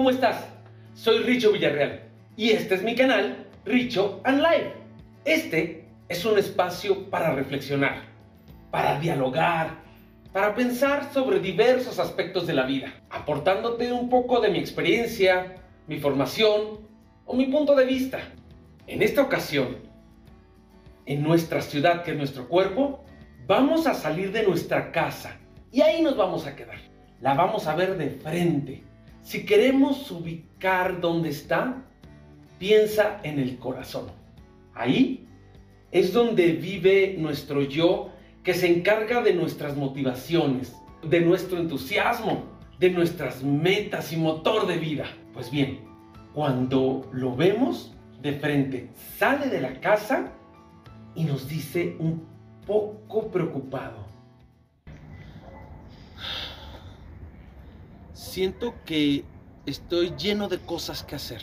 ¿Cómo estás? Soy Richo Villarreal y este es mi canal Richo and Live. Este es un espacio para reflexionar, para dialogar, para pensar sobre diversos aspectos de la vida, aportándote un poco de mi experiencia, mi formación o mi punto de vista. En esta ocasión, en nuestra ciudad que es nuestro cuerpo, vamos a salir de nuestra casa y ahí nos vamos a quedar. La vamos a ver de frente. Si queremos ubicar dónde está, piensa en el corazón. Ahí es donde vive nuestro yo que se encarga de nuestras motivaciones, de nuestro entusiasmo, de nuestras metas y motor de vida. Pues bien, cuando lo vemos de frente, sale de la casa y nos dice un poco preocupado. Siento que estoy lleno de cosas que hacer.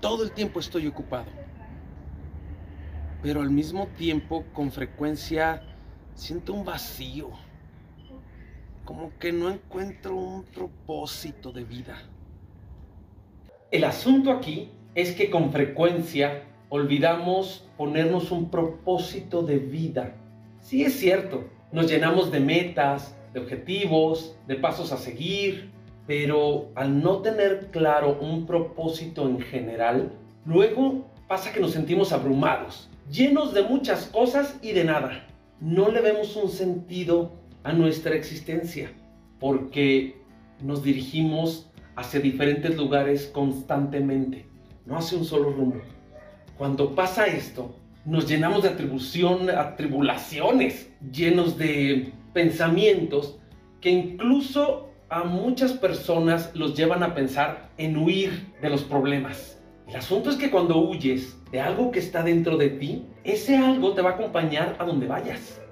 Todo el tiempo estoy ocupado. Pero al mismo tiempo, con frecuencia, siento un vacío. Como que no encuentro un propósito de vida. El asunto aquí es que con frecuencia olvidamos ponernos un propósito de vida. Sí es cierto, nos llenamos de metas, de objetivos, de pasos a seguir, pero al no tener claro un propósito en general, luego pasa que nos sentimos abrumados, llenos de muchas cosas y de nada. No le vemos un sentido a nuestra existencia porque nos dirigimos hacia diferentes lugares constantemente, no hacia un solo rumbo. Cuando pasa esto, nos llenamos de atribución, atribulaciones, llenos de pensamientos que incluso a muchas personas los llevan a pensar en huir de los problemas. El asunto es que cuando huyes de algo que está dentro de ti, ese algo te va a acompañar a donde vayas.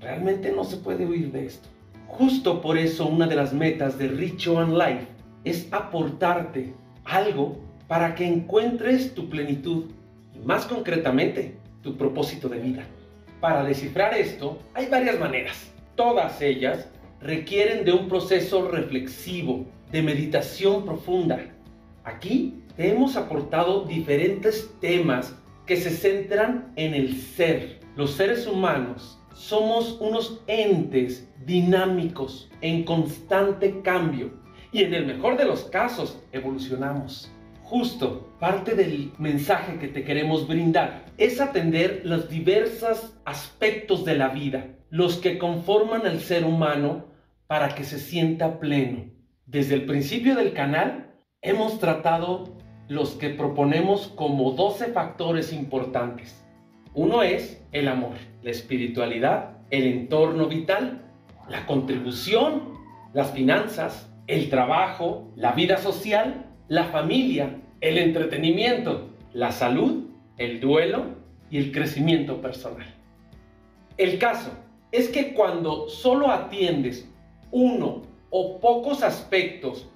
Realmente no se puede huir de esto. Justo por eso una de las metas de Rich and Life es aportarte algo para que encuentres tu plenitud y más concretamente tu propósito de vida. Para descifrar esto hay varias maneras. Todas ellas requieren de un proceso reflexivo, de meditación profunda. Aquí te hemos aportado diferentes temas que se centran en el ser. Los seres humanos somos unos entes dinámicos en constante cambio y en el mejor de los casos evolucionamos. Justo parte del mensaje que te queremos brindar es atender los diversos aspectos de la vida, los que conforman al ser humano para que se sienta pleno. Desde el principio del canal hemos tratado los que proponemos como 12 factores importantes. Uno es el amor, la espiritualidad, el entorno vital, la contribución, las finanzas, el trabajo, la vida social, la familia, el entretenimiento, la salud, el duelo y el crecimiento personal. El caso es que cuando solo atiendes uno o pocos aspectos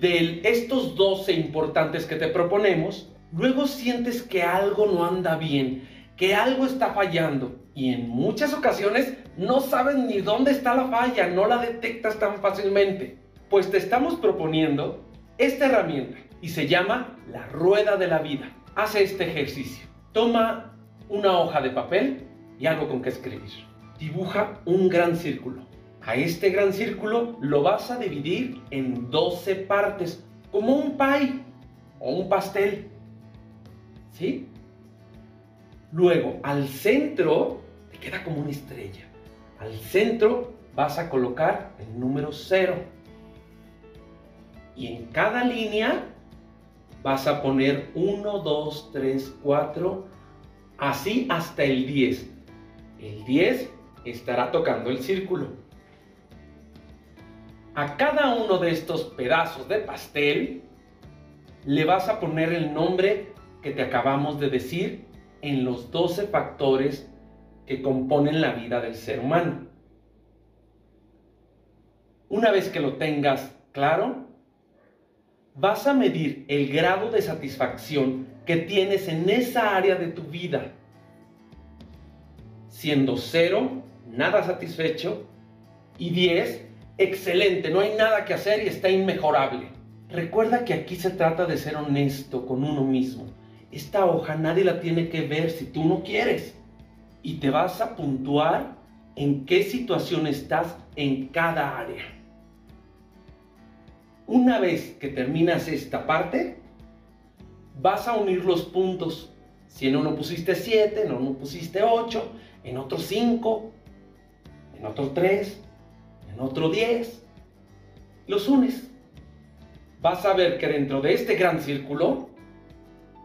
de estos 12 importantes que te proponemos, luego sientes que algo no anda bien, que algo está fallando y en muchas ocasiones no sabes ni dónde está la falla, no la detectas tan fácilmente. Pues te estamos proponiendo esta herramienta y se llama la rueda de la vida. Hace este ejercicio. Toma una hoja de papel y algo con que escribir. Dibuja un gran círculo. A este gran círculo lo vas a dividir en 12 partes, como un pie o un pastel. ¿Sí? Luego, al centro, te queda como una estrella. Al centro vas a colocar el número 0 y en cada línea vas a poner 1, 2, 3, 4, así hasta el 10. El 10 estará tocando el círculo. A cada uno de estos pedazos de pastel le vas a poner el nombre que te acabamos de decir en los 12 factores que componen la vida del ser humano. Una vez que lo tengas claro, vas a medir el grado de satisfacción que tienes en esa área de tu vida. Siendo cero, nada satisfecho, y 10, excelente, no hay nada que hacer y está inmejorable. Recuerda que aquí se trata de ser honesto con uno mismo. Esta hoja nadie la tiene que ver si tú no quieres. Y te vas a puntuar en qué situación estás en cada área. Una vez que terminas esta parte, vas a unir los puntos. Si en uno pusiste 7, en uno pusiste 8, en otro 5, en otro 3, en otro 10, los unes. Vas a ver que dentro de este gran círculo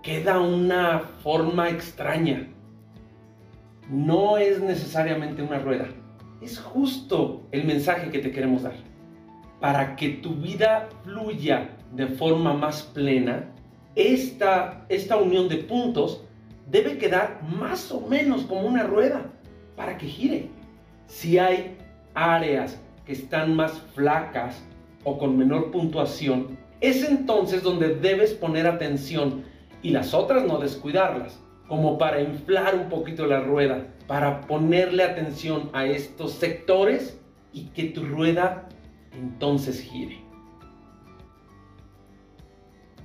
queda una forma extraña. No es necesariamente una rueda. Es justo el mensaje que te queremos dar. Para que tu vida fluya de forma más plena, esta, esta unión de puntos debe quedar más o menos como una rueda para que gire. Si hay áreas que están más flacas o con menor puntuación, es entonces donde debes poner atención y las otras no descuidarlas, como para inflar un poquito la rueda, para ponerle atención a estos sectores y que tu rueda entonces gire.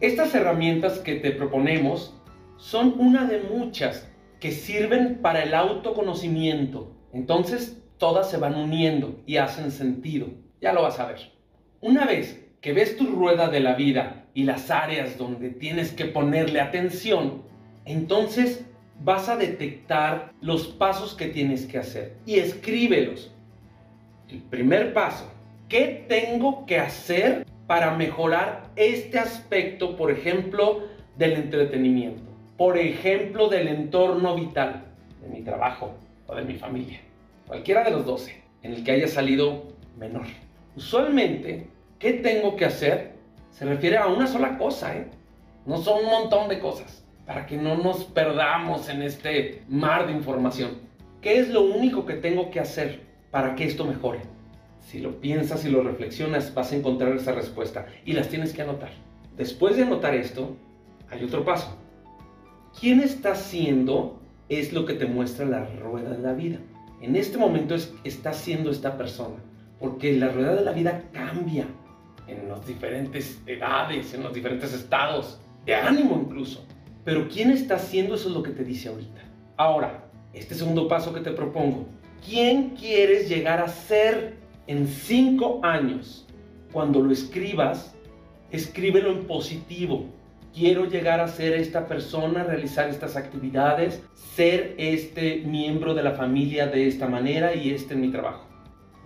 Estas herramientas que te proponemos son una de muchas que sirven para el autoconocimiento. Entonces todas se van uniendo y hacen sentido. Ya lo vas a ver. Una vez que ves tu rueda de la vida y las áreas donde tienes que ponerle atención, entonces vas a detectar los pasos que tienes que hacer y escríbelos. El primer paso, ¿qué tengo que hacer para mejorar este aspecto, por ejemplo, del entretenimiento? Por ejemplo, del entorno vital, de mi trabajo o de mi familia. Cualquiera de los 12, en el que haya salido menor. Usualmente ¿Qué tengo que hacer? Se refiere a una sola cosa, ¿eh? No son un montón de cosas, para que no nos perdamos en este mar de información. ¿Qué es lo único que tengo que hacer para que esto mejore? Si lo piensas y lo reflexionas, vas a encontrar esa respuesta y las tienes que anotar. Después de anotar esto, hay otro paso. ¿Quién está siendo? Es lo que te muestra la rueda de la vida. En este momento es, está siendo esta persona, porque la rueda de la vida cambia en las diferentes edades, en los diferentes estados, de ánimo incluso. Pero ¿quién está haciendo eso es lo que te dice ahorita? Ahora, este segundo paso que te propongo, ¿quién quieres llegar a ser en cinco años? Cuando lo escribas, escríbelo en positivo. Quiero llegar a ser esta persona, realizar estas actividades, ser este miembro de la familia de esta manera y este en mi trabajo.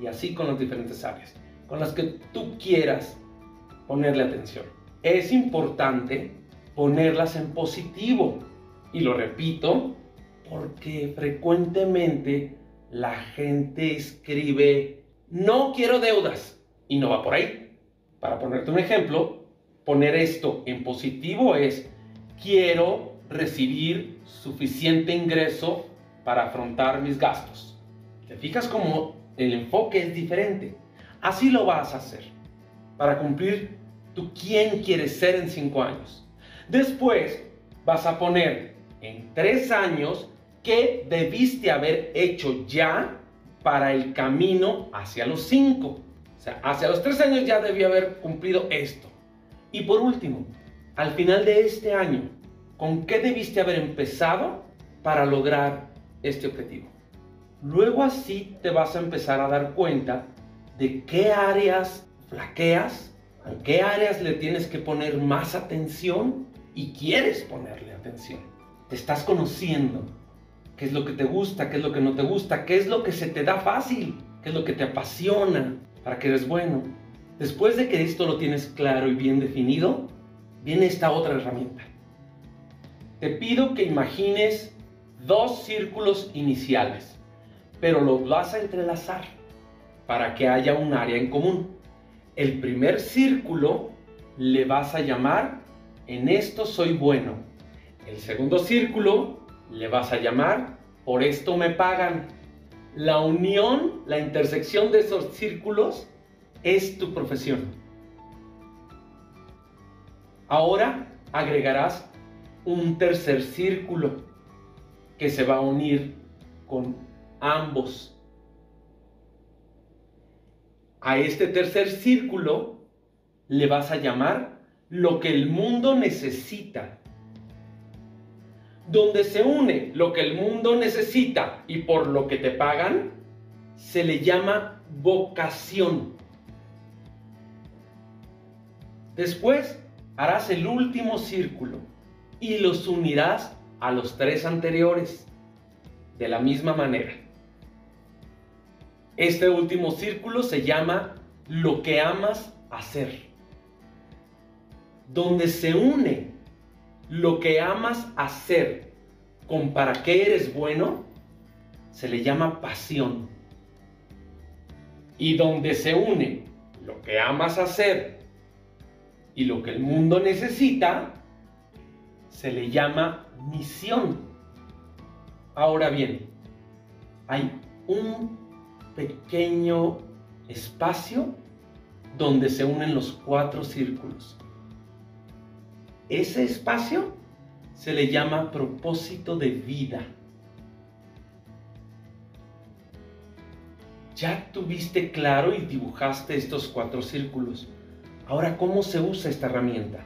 Y así con las diferentes áreas con las que tú quieras ponerle atención. Es importante ponerlas en positivo. Y lo repito, porque frecuentemente la gente escribe, no quiero deudas, y no va por ahí. Para ponerte un ejemplo, poner esto en positivo es, quiero recibir suficiente ingreso para afrontar mis gastos. ¿Te fijas cómo el enfoque es diferente? Así lo vas a hacer para cumplir tu quién quieres ser en cinco años. Después vas a poner en tres años qué debiste haber hecho ya para el camino hacia los cinco. O sea, hacia los tres años ya debí haber cumplido esto. Y por último, al final de este año, ¿con qué debiste haber empezado para lograr este objetivo? Luego así te vas a empezar a dar cuenta de qué áreas flaqueas, a qué áreas le tienes que poner más atención y quieres ponerle atención. Te estás conociendo. ¿Qué es lo que te gusta? ¿Qué es lo que no te gusta? ¿Qué es lo que se te da fácil? ¿Qué es lo que te apasiona para que eres bueno? Después de que esto lo tienes claro y bien definido, viene esta otra herramienta. Te pido que imagines dos círculos iniciales, pero los vas a entrelazar para que haya un área en común. El primer círculo le vas a llamar en esto soy bueno. El segundo círculo le vas a llamar por esto me pagan. La unión, la intersección de esos círculos es tu profesión. Ahora agregarás un tercer círculo que se va a unir con ambos a este tercer círculo le vas a llamar lo que el mundo necesita. Donde se une lo que el mundo necesita y por lo que te pagan, se le llama vocación. Después harás el último círculo y los unirás a los tres anteriores de la misma manera. Este último círculo se llama lo que amas hacer. Donde se une lo que amas hacer con para qué eres bueno, se le llama pasión. Y donde se une lo que amas hacer y lo que el mundo necesita, se le llama misión. Ahora bien, hay un pequeño espacio donde se unen los cuatro círculos. Ese espacio se le llama propósito de vida. Ya tuviste claro y dibujaste estos cuatro círculos. Ahora, ¿cómo se usa esta herramienta?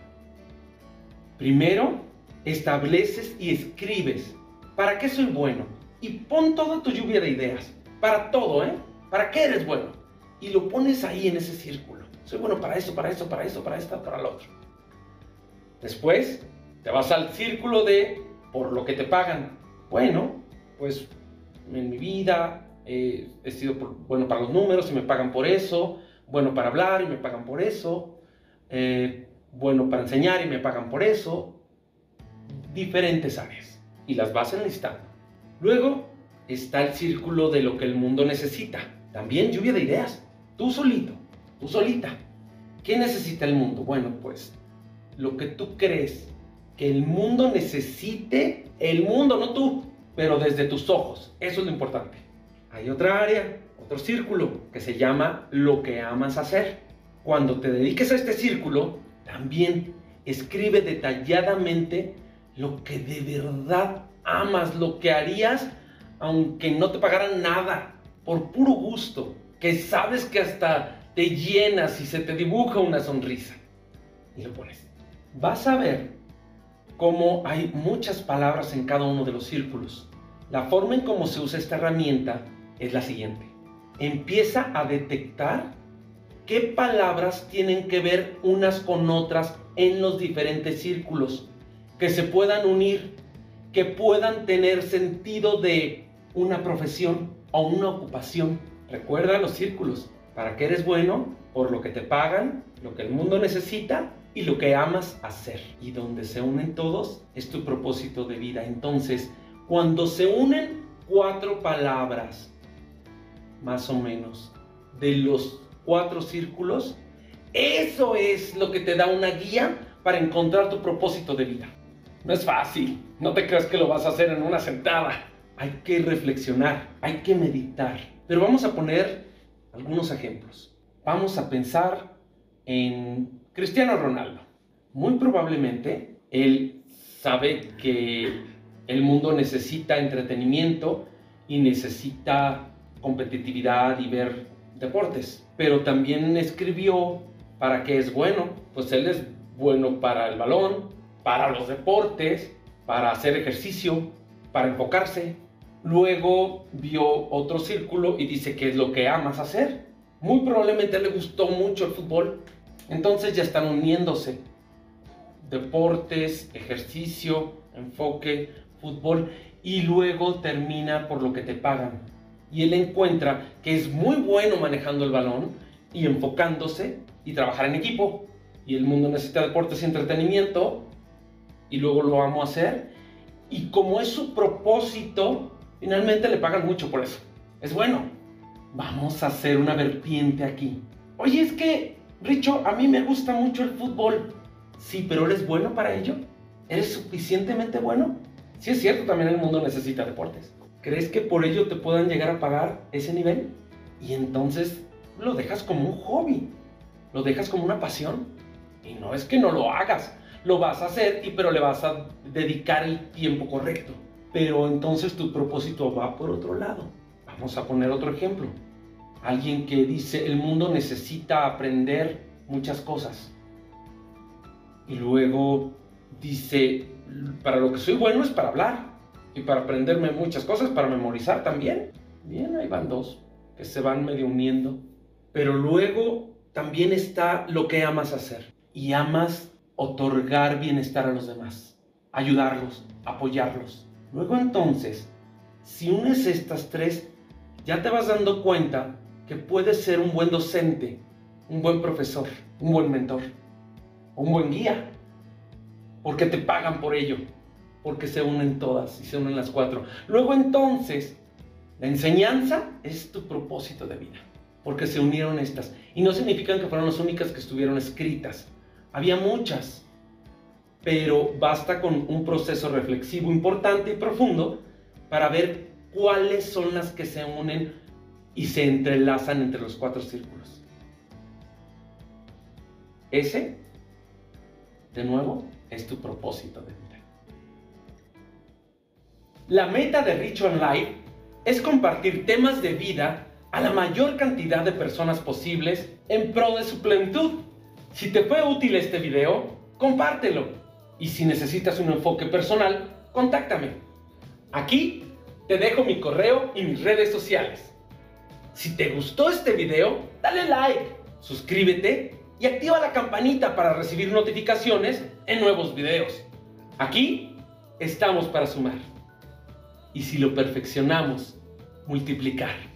Primero, estableces y escribes. ¿Para qué soy bueno? Y pon toda tu lluvia de ideas. Para todo, ¿eh? ¿Para qué eres bueno? Y lo pones ahí en ese círculo. Soy bueno para eso, para eso, para eso, para esto, para lo otro. Después, te vas al círculo de por lo que te pagan. Bueno, pues en mi vida he sido bueno para los números y me pagan por eso. Bueno para hablar y me pagan por eso. Eh, bueno para enseñar y me pagan por eso diferentes áreas y las vas enlistando. Luego está el círculo de lo que el mundo necesita. También lluvia de ideas. Tú solito, tú solita. ¿Qué necesita el mundo? Bueno, pues lo que tú crees que el mundo necesite, el mundo, no tú, pero desde tus ojos. Eso es lo importante. Hay otra área, otro círculo que se llama lo que amas hacer. Cuando te dediques a este círculo, también escribe detalladamente lo que de verdad amas, lo que harías aunque no te pagaran nada, por puro gusto, que sabes que hasta te llenas y se te dibuja una sonrisa. Y lo pones. Vas a ver cómo hay muchas palabras en cada uno de los círculos. La forma en cómo se usa esta herramienta es la siguiente. Empieza a detectar qué palabras tienen que ver unas con otras en los diferentes círculos que se puedan unir, que puedan tener sentido de una profesión o una ocupación. Recuerda los círculos. ¿Para qué eres bueno? Por lo que te pagan, lo que el mundo necesita y lo que amas hacer. Y donde se unen todos es tu propósito de vida. Entonces, cuando se unen cuatro palabras, más o menos, de los cuatro círculos, eso es lo que te da una guía para encontrar tu propósito de vida. No es fácil. No te creas que lo vas a hacer en una sentada. Hay que reflexionar, hay que meditar. Pero vamos a poner algunos ejemplos. Vamos a pensar en Cristiano Ronaldo. Muy probablemente él sabe que el mundo necesita entretenimiento y necesita competitividad y ver deportes. Pero también escribió para qué es bueno. Pues él es bueno para el balón, para los deportes, para hacer ejercicio, para enfocarse. Luego vio otro círculo y dice que es lo que amas hacer. Muy probablemente le gustó mucho el fútbol. Entonces ya están uniéndose. Deportes, ejercicio, enfoque, fútbol. Y luego termina por lo que te pagan. Y él encuentra que es muy bueno manejando el balón y enfocándose y trabajar en equipo. Y el mundo necesita deportes y entretenimiento y luego lo amo a hacer. Y como es su propósito, finalmente le pagan mucho por eso. Es bueno. Vamos a hacer una vertiente aquí. Oye, es que, Richo, a mí me gusta mucho el fútbol. Sí, pero ¿eres bueno para ello? ¿Eres suficientemente bueno? Sí es cierto, también el mundo necesita deportes. ¿Crees que por ello te puedan llegar a pagar ese nivel? Y entonces lo dejas como un hobby, lo dejas como una pasión. Y no es que no lo hagas, lo vas a hacer, y, pero le vas a dedicar el tiempo correcto. Pero entonces tu propósito va por otro lado. Vamos a poner otro ejemplo. Alguien que dice, el mundo necesita aprender muchas cosas. Y luego dice, para lo que soy bueno es para hablar y para aprenderme muchas cosas, para memorizar también. Bien, ahí van dos que se van medio uniendo. Pero luego también está lo que amas hacer. Y amas otorgar bienestar a los demás, ayudarlos, apoyarlos. Luego entonces, si unes estas tres, ya te vas dando cuenta que puedes ser un buen docente, un buen profesor, un buen mentor, un buen guía, porque te pagan por ello, porque se unen todas y se unen las cuatro. Luego entonces, la enseñanza es tu propósito de vida, porque se unieron estas. Y no significan que fueron las únicas que estuvieron escritas. Había muchas, pero basta con un proceso reflexivo importante y profundo para ver cuáles son las que se unen y se entrelazan entre los cuatro círculos. Ese, de nuevo, es tu propósito de vida. La meta de Rich on Life es compartir temas de vida a la mayor cantidad de personas posibles en pro de su plenitud. Si te fue útil este video, compártelo. Y si necesitas un enfoque personal, contáctame. Aquí te dejo mi correo y mis redes sociales. Si te gustó este video, dale like, suscríbete y activa la campanita para recibir notificaciones en nuevos videos. Aquí estamos para sumar y si lo perfeccionamos, multiplicar.